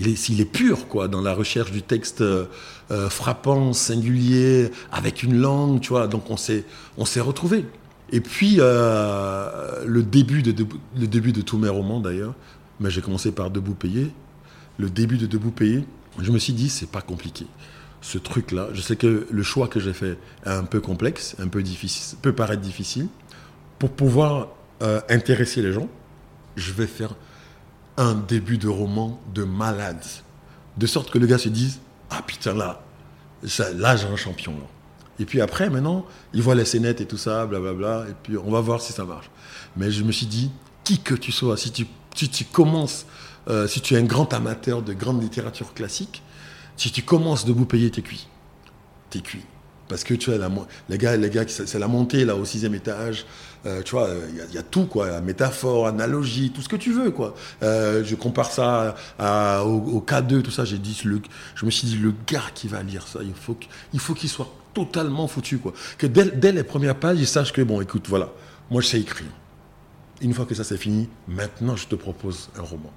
il est, il est pur, quoi, dans la recherche du texte euh, euh, frappant, singulier, avec une langue, tu vois. Donc on s'est, on s'est retrouvés. Et puis, le, début de, le début de tous mes romans, d'ailleurs, mais j'ai commencé par Debout Payé. Le début de Debout Payé, je me suis dit, c'est pas compliqué. Ce truc-là, je sais que le choix que j'ai fait est un peu complexe, un peu difficile, peut paraître difficile. Pour pouvoir euh, intéresser les gens, je vais faire un début de roman de malade. De sorte que le gars se dise, ah putain là, là j'ai un champion. Et puis après, maintenant, il voit les scénettes et tout ça, blablabla, et puis on va voir si ça marche. Mais je me suis dit, qui que tu sois, si tu commences, euh, si tu es un grand amateur de grande littérature classique, si tu commences de vous payer, t'es cuit. T'es cuit. Parce que tu vois, les gars, les gars c'est la montée là au sixième étage. Euh, tu vois, il y, a tout quoi, métaphore, analogie, tout ce que tu veux quoi. Euh, je compare ça au, K2, tout ça. J'ai dit, le, je me suis dit, le gars qui va lire ça, il faut qu'il faut qu'il soit totalement foutu quoi. Que dès, dès les premières pages, il sache que bon, écoute, voilà, moi je sais écrire. Une fois que ça c'est fini, maintenant je te propose un roman.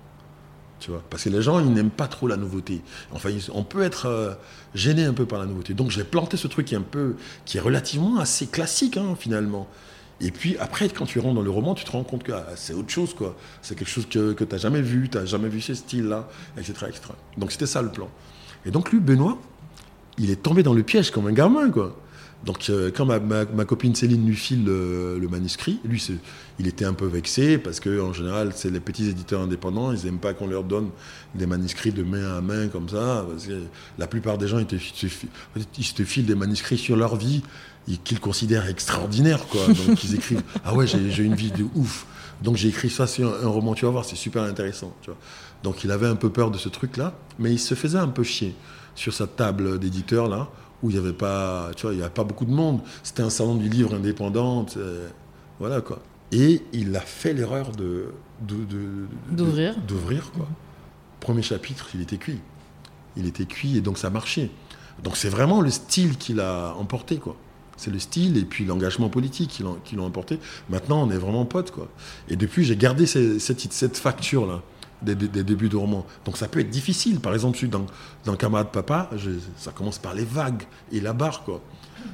Tu vois, parce que les gens, ils n'aiment pas trop la nouveauté. Enfin, on peut être euh, gêné un peu par la nouveauté. Donc, j'ai planté ce truc qui est un peu, qui est relativement assez classique, hein, finalement. Et puis après, quand tu rentres dans le roman, tu te rends compte que ah, c'est autre chose, quoi. C'est quelque chose que, que tu n'as jamais vu, tu n'as jamais vu ce style-là, etc., etc. Donc c'était ça le plan. Et donc lui, Benoît, il est tombé dans le piège comme un gamin, quoi. Donc euh, quand ma, copine Céline lui file le, manuscrit, lui, il était un peu vexé parce que en général, c'est les petits éditeurs indépendants, ils n'aiment pas qu'on leur donne des manuscrits de main à main comme ça. La plupart des gens, ils te, filent des manuscrits sur leur vie qu'ils considèrent extraordinaires, quoi. Donc ils écrivent ah ouais j'ai une vie de ouf. Donc j'ai écrit ça sur un, roman, tu vas voir, c'est super intéressant. Donc il avait un peu peur de ce truc-là, mais il se faisait un peu chier sur sa table d'éditeur là, où il n'y avait pas, tu vois, il y avait pas beaucoup de monde. C'était un salon du livre indépendant, voilà quoi. Et il a fait l'erreur de
d'ouvrir,
d'ouvrir quoi. Premier chapitre, il était cuit. Il était cuit et donc ça marchait. Donc c'est vraiment le style qu'il a emporté quoi. C'est le style et puis l'engagement politique qui l'ont emporté. Maintenant, on est vraiment potes, quoi. Et depuis, j'ai gardé cette, cette facture-là des, débuts de roman. Donc ça peut être difficile. Par exemple, dans, dans Camarade Papa, ça commence par les vagues et la barre, quoi.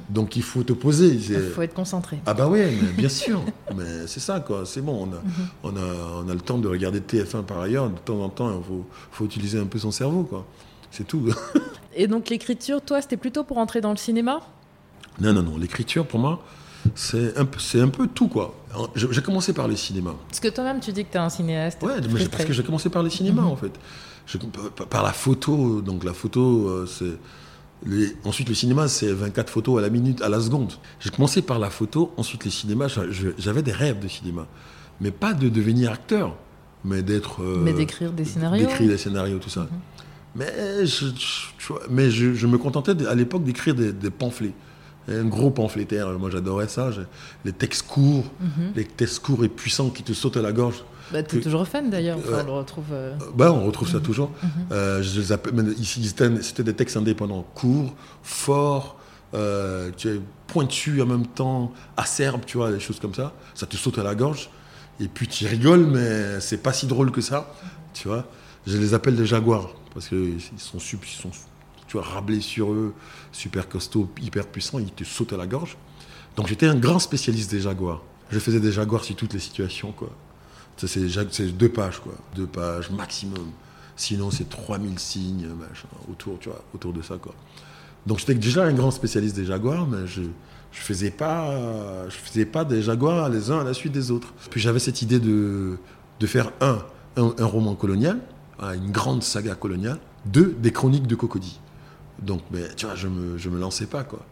Donc il faut te poser.
Il faut être concentré.
Ah bah oui, bien sûr. mais c'est ça, quoi. C'est bon. On a, mhm. on, a, on a, le temps de regarder TF1 par ailleurs. De temps en temps, il faut, faut utiliser un peu son cerveau, quoi. C'est tout.
et donc l'écriture, toi, c'était plutôt pour entrer dans le cinéma?
Non, non, non. L'écriture, pour moi, c'est un, peu, un peu tout, quoi. J'ai commencé par le cinéma.
Parce que toi-même, tu dis que tu es un cinéaste.
Ouais, parce que j'ai commencé par le cinéma, mhm. en fait. par la photo. Donc, la photo, euh, c'est. ensuite, le cinéma, c'est 24 photos à la minute, à la seconde. J'ai commencé par la photo, ensuite le cinéma. J'avais des rêves de cinéma. Mais pas de devenir acteur, mais d'être. Euh,
mais d'écrire des scénarios.
D'écrire des scénarios, tout ça. Mhm. Mais, je, mais je, me contentais à l'époque d'écrire des, pamphlets un gros pamphlétaire. Moi, j'adorais ça. Les textes courts, mhm. les textes courts et puissants qui te sautent à la gorge.
Bah, tu es toujours fan d'ailleurs, on le retrouve. Euh,
bah, on retrouve ça mhm. toujours. Mhm. Euh, je les appelle, ici, c'était des textes indépendants, courts, forts, euh, tu es pointus en même temps, acerbes, tu vois, des choses comme ça. Ça te saute à la gorge. Et puis tu rigoles, mais c'est pas si drôle que ça, tu vois. Je les appelle des jaguars parce qu'ils sont, ils sont tu vois, rablé sur eux, super costaud, hyper puissant, ils te sautent à la gorge. Donc j'étais un grand spécialiste des jaguars. Je faisais des jaguars sur toutes les situations, quoi. C'est deux pages, quoi. Deux pages maximum. Sinon, c'est 3000 signes, autour, tu vois, autour de ça, quoi. Donc j'étais déjà un grand spécialiste des jaguars, mais je ne faisais, pas, je faisais pas des jaguars les uns à la suite des autres. Puis j'avais cette idée de, de faire un, un, roman colonial, une grande saga coloniale, deux, des chroniques de Cocody. Donc, mais, tu vois, je me, me lançais pas, quoi.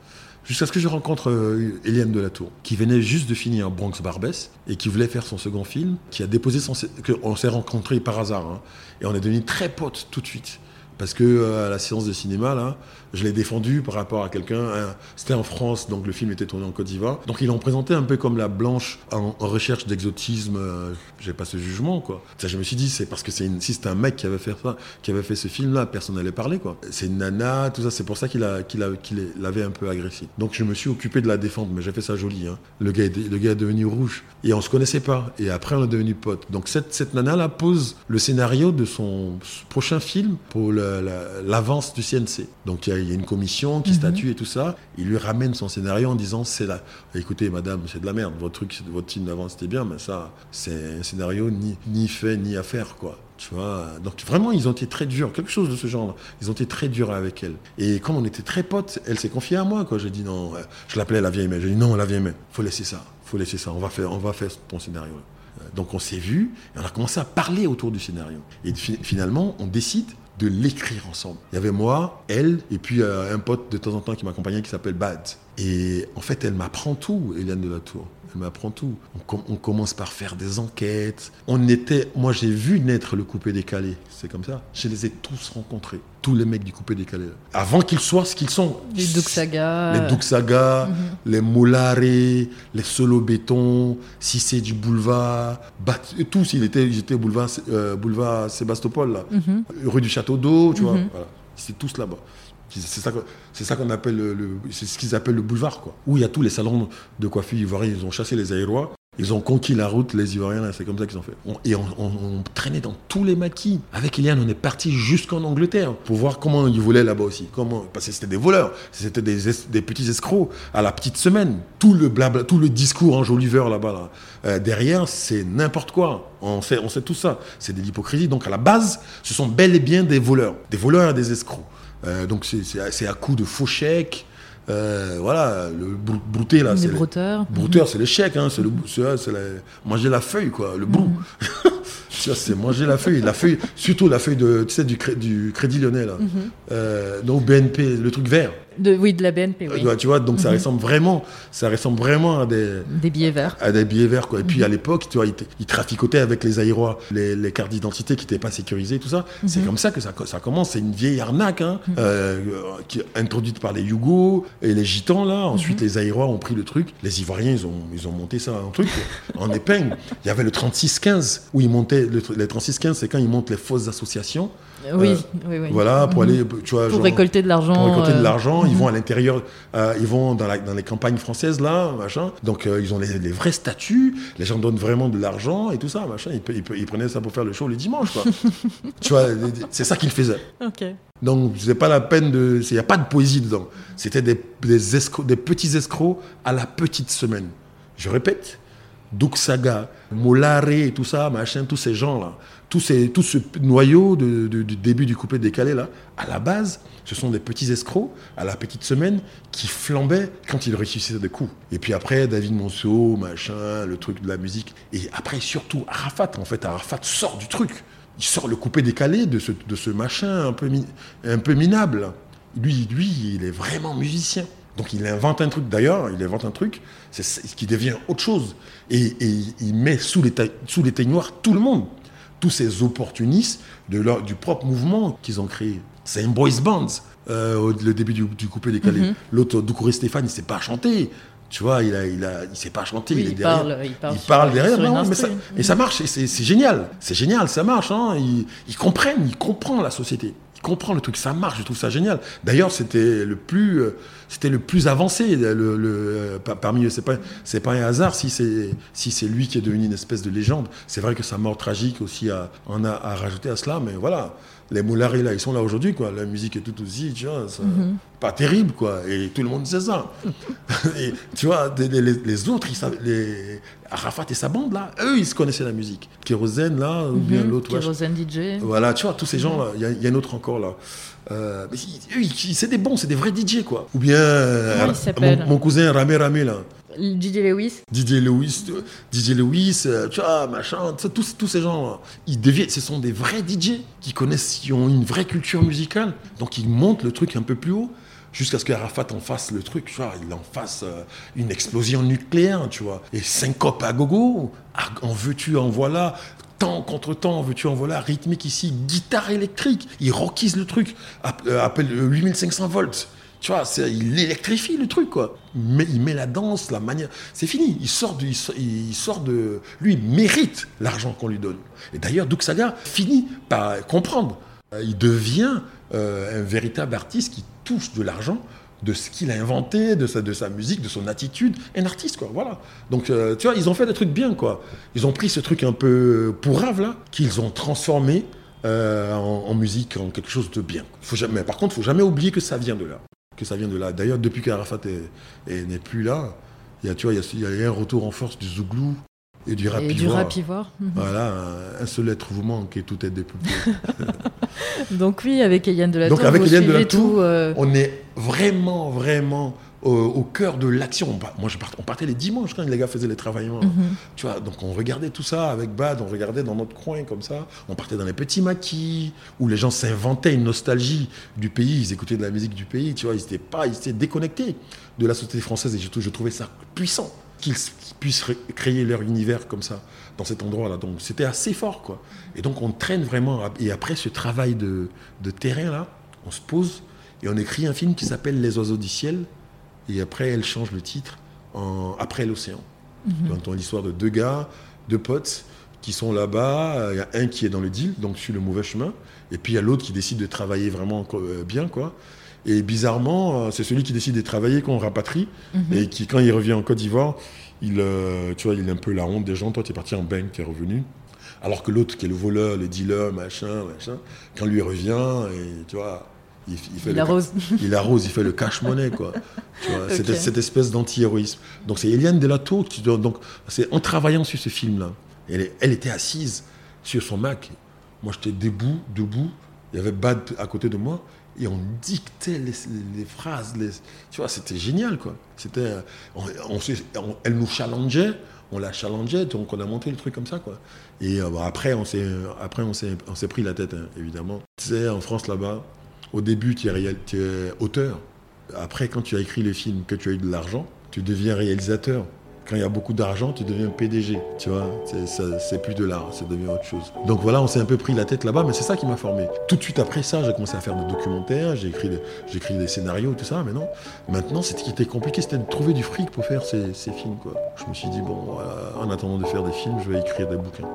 Jusqu'à ce que je rencontre euh, Eliane Delatour, qui venait juste de finir Bronx Barbès et qui voulait faire son second film, qui a déposé son. On s'est rencontrés par hasard, hein, et on est devenus très potes tout de suite. Parce que euh, à la séance de cinéma, là, je l'ai défendu par rapport à quelqu'un. C'était en France, donc le film était tourné en Côte d'Ivoire. Donc ils l'ont présenté un peu comme la blanche en, recherche d'exotisme. Euh, j'ai pas ce jugement, quoi. Ça, je me suis dit, c'est parce que c'est si c'était un mec qui avait fait ça, qui avait fait ce film-là, personne n'allait parler, quoi. C'est une nana, tout ça. C'est pour ça qu'il l'avait un peu agressé. Donc je me suis occupé de la défendre, mais j'ai fait ça joli. Hein. Le gars, est, devenu rouge et on se connaissait pas. Et après, on est devenu potes. Donc cette, nana-là pose le scénario de son prochain film pour l'avance du CNC. Donc il y, a une commission qui mhm. statue et tout ça. Il lui ramène son scénario en disant c'est là. Écoutez, madame, c'est de la merde. Votre truc, votre film d'avance, c'était bien, mais ça, c'est un scénario ni, ni fait ni à faire, quoi. Tu vois Donc vraiment, ils ont été très durs, quelque chose de ce genre. Ils ont été très durs avec elle. Et comme on était très potes, elle s'est confiée à moi. Quoi. J'ai dit non, je l'appelais la vieille mère. J'ai dit non, la vieille mère, faut laisser ça, faut laisser ça. On va faire, on va faire ton scénario. Donc on s'est vu et on a commencé à parler autour du scénario. Et finalement, on décide de l'écrire ensemble. Il y avait moi, elle, et puis euh, un pote de temps en temps qui m'accompagnait qui s'appelle Bad. Et en fait, elle m'apprend tout, Eliane de la Tour. Elle m'apprend tout. On, commence par faire des enquêtes. On était, moi j'ai vu naître le coupé décalé. C'est comme ça. Je les ai tous rencontrés. Tous les mecs du coupé décalé. Avant qu'ils soient ce qu'ils sont.
Les Duxaga.
Les Duxaga, mhm. les Molaré, les Solo Béton, c'est du boulevard. tous, ils étaient, ils étaient boulevard, euh, boulevard Sébastopol, là. Mhm. Rue du Château d'Eau, tu vois. Mhm. Voilà. C'est tous là-bas. C'est ça, qu'on appelle le, c'est ce qu'ils appellent le boulevard, quoi. Où il y a tous les salons de coiffure ivoiriens, ils ont chassé les aérois. Ils ont conquis la route, les Ivoiriens, c'est comme ça qu'ils ont fait. et on, traînait dans tous les maquis. Avec Eliane, on est parti jusqu'en Angleterre pour voir comment ils voulaient là-bas aussi. Comment, parce que c'était des voleurs, c'était des, petits escrocs à la petite semaine. Tout le blabla, tout le discours là-bas, là, euh, derrière, c'est n'importe quoi. On sait, on sait tout ça. C'est de l'hypocrisie. Donc à la base, ce sont bel et bien des voleurs. Des voleurs et des escrocs. Euh, donc c'est à, à coup de faux chèques, euh, voilà, le brouter là.
c'est brouteur.
Brouteur, c'est l'échec, hein, c'est le, c'est manger la feuille quoi, le brou. Mhm. c'est manger la feuille, la feuille, surtout la feuille de, tu sais, du, du Crédit Lyonnais là. Mhm. Euh, donc BNP, le truc vert.
De, oui, de la BNP, oui.
Tu vois, donc ça mhm. ressemble vraiment, ça ressemble vraiment à des...
Des billets verts.
À des billets verts, quoi. Et puis à l'époque, tu vois, ils, traficotaient avec les aérois, les, les cartes d'identité qui n'étaient pas sécurisées, tout ça. C'est comme ça que ça, ça commence. C'est une vieille arnaque, hein, euh, qui, introduite par les Yougos et les Gitans, là. Ensuite, les aérois ont pris le truc. Les Ivoiriens, ils ont, ils ont monté ça en truc, en épingle. Il y avait le 36-15, où ils montaient le, les 36-15, c'est quand ils montent les fausses associations.
Oui, euh, oui, oui.
Voilà, pour aller,
tu vois, pour récolter de l'argent. Pour
récolter de euh, l'argent, ils mhm. vont à l'intérieur, euh, ils vont dans, la, dans, les campagnes françaises là, machin. Donc ils ont les, vrais statuts, les gens donnent vraiment de l'argent et tout ça, machin. Ils, ils, prenaient ça pour faire le show le dimanche, quoi. tu vois, c'est ça qu'ils faisaient.
Ok.
Donc c'est pas la peine de, il n'y a pas de poésie dedans. C'était des, des, des petits escrocs à la petite semaine. Je répète, Duxaga, Molare et tout ça, machin, tous ces gens-là, tout, tout ce noyau du début du coupé décalé, là, à la base, ce sont des petits escrocs à la petite semaine qui flambaient quand ils réussissaient des coups. Et puis après, David Monceau, machin, le truc de la musique. Et après, surtout, Arafat, en fait, Arafat sort du truc. Il sort le coupé décalé de ce, de ce machin un peu, un peu minable. Lui, lui, il est vraiment musicien. Donc il invente un truc, d'ailleurs, il invente un truc c'est qui devient autre chose. Et, il met sous les, sous les teignoirs tout le monde, tous ces opportunistes de leur, du propre mouvement qu'ils ont créé. C'est un boys band, euh, le début du, du coupé décalé. Mm L'autre, Doucouré Stéphane, il ne sait pas chanter. Tu vois, il a, il a, il sait pas chanter. il, est derrière.
Parle, il parle,
il parle derrière. mais ça, Et ça marche. Et c'est génial. C'est génial. Ça marche. Hein. Ils, ils comprennent. Ils comprennent la société comprend le truc, ça marche, je trouve ça génial. D'ailleurs, c'était le plus, euh, c'était le plus avancé. Le, le euh, parmi eux, c'est pas, c'est pas un hasard si c'est, si c'est lui qui est devenu une espèce de légende. C'est vrai que sa mort tragique aussi a, en a à rajouter à cela, mais voilà les Moulari, là, ils sont là aujourd'hui, quoi. La musique est tout aussi, tu vois, mhm. pas terrible, quoi. Et tout le monde sait ça. et tu vois, les, autres, ils savent, les, Arafat et sa bande, là, eux, ils se connaissaient la musique. Kérosène, là, ou bien mhm. l'autre.
Kérosène DJ.
Voilà, tu vois, tous ces gens-là. Il y, a un autre encore, là. Euh, c'est des bons, c'est des vrais DJ, quoi. Ou bien euh, mon, mon, cousin Ramé Ramé, là.
DJ Lewis.
DJ Lewis, DJ Lewis, euh, tu vois, machin, tous, tous ces gens, ils deviennent, ce sont des vrais DJ qui connaissent, qui ont une vraie culture musicale. Donc ils montent le truc un peu plus haut jusqu'à ce qu'Arafat en fasse le truc, tu vois, il en fasse euh, une explosion nucléaire, tu vois. Et syncope à gogo, en veux-tu, en voilà, temps contre temps, veux-tu, en voilà, rythmique ici, guitare électrique, il rockise le truc, euh, appelle 8500 volts. Tu vois, il électrifie le truc, quoi. Mais il met la danse, la manière. C'est fini. Il sort, de. Lui, il mérite l'argent qu'on lui donne. Et d'ailleurs, Saga finit par comprendre. Euh, il devient euh, un véritable artiste qui touche de l'argent de ce qu'il a inventé, de sa, de sa musique, de son attitude. Un artiste, quoi. Voilà. Donc, euh, tu vois, ils ont fait des trucs bien, quoi. Ils ont pris ce truc un peu pourrave, là, qu'ils ont transformé en, musique, en quelque chose de bien. Faut jamais, par contre, il faut jamais oublier que ça vient de là que ça vient de là. D'ailleurs, depuis qu'Arafat n'est plus là, il y a, tu vois, il y, a, un retour en force du Zouglou et du
Rapivoire.
Mhm. Voilà, un, seul être vous manque et tout est dépoupé.
Donc oui, avec Eliane Delatour,
Donc avec Eliane Delatour, euh, on est vraiment, vraiment au, cœur de l'action. Moi, je on partait les dimanches quand les gars faisaient les travaillements. Mhm. Tu vois, donc on regardait tout ça avec Bad, on regardait dans notre coin comme ça. On partait dans les petits maquis où les gens s'inventaient une nostalgie du pays. Ils écoutaient de la musique du pays. Tu vois, ils étaient pas, ils étaient déconnectés de la société française et je, je trouvais ça puissant qu'ils puissent créer leur univers comme ça dans cet endroit-là. Donc c'était assez fort, quoi. Et donc on traîne vraiment. Et après ce travail de, de terrain là, on se pose et on écrit un film qui s'appelle Les oiseaux du ciel et après, elle change le titre en Après l'océan. Mm -hmm. l'histoire de deux gars, deux potes qui sont là-bas. Il y a un qui est dans le deal, donc sur le mauvais chemin. Et puis il y a l'autre qui décide de travailler vraiment euh, bien, quoi. Et bizarrement, euh, c'est celui qui décide de travailler qu'on rapatrie. Mhm. Et qui, quand il revient en Côte d'Ivoire, il, euh, tu vois, il est un peu la honte des gens. Toi, tu es parti en banque, tu es revenu. Alors que l'autre, qui est le voleur, le dealer, machin, machin, quand lui revient, et tu vois, il, fait
il arrose.
il arrose, il fait le cash money, quoi. Tu vois, cette, espèce d'anti-héroïsme. Donc c'est Eliane Delato, qui, donc c'est en travaillant sur ce film-là. Elle, elle était assise sur son Mac. Moi, j'étais debout, debout. Il y avait Bad à côté de moi et on dictait les, phrases. Tu vois, c'était génial, quoi. C'était, on, elle nous challengeait, on la challengeait, donc on a monté le truc comme ça, quoi. Et euh, après, on s'est, après, on s'est, on s'est pris la tête, hein, évidemment. Tu sais, en France là-bas, au début, tu es, tu es auteur. Après, quand tu as écrit les films, que tu as eu de l'argent, tu deviens réalisateur quand il y a beaucoup d'argent, tu deviens PDG. Tu vois, c'est plus de l'art, ça devient autre chose. Donc voilà, on s'est un peu pris la tête là-bas, mais c'est ça qui m'a formé. Tout de suite après ça, j'ai commencé à faire des documentaires, j'ai écrit, des scénarios, tout ça, mais non. Maintenant, ce qui était compliqué, c'était de trouver du fric pour faire ces, films. Je me suis dit, bon, en attendant de faire des films, je vais écrire des bouquins.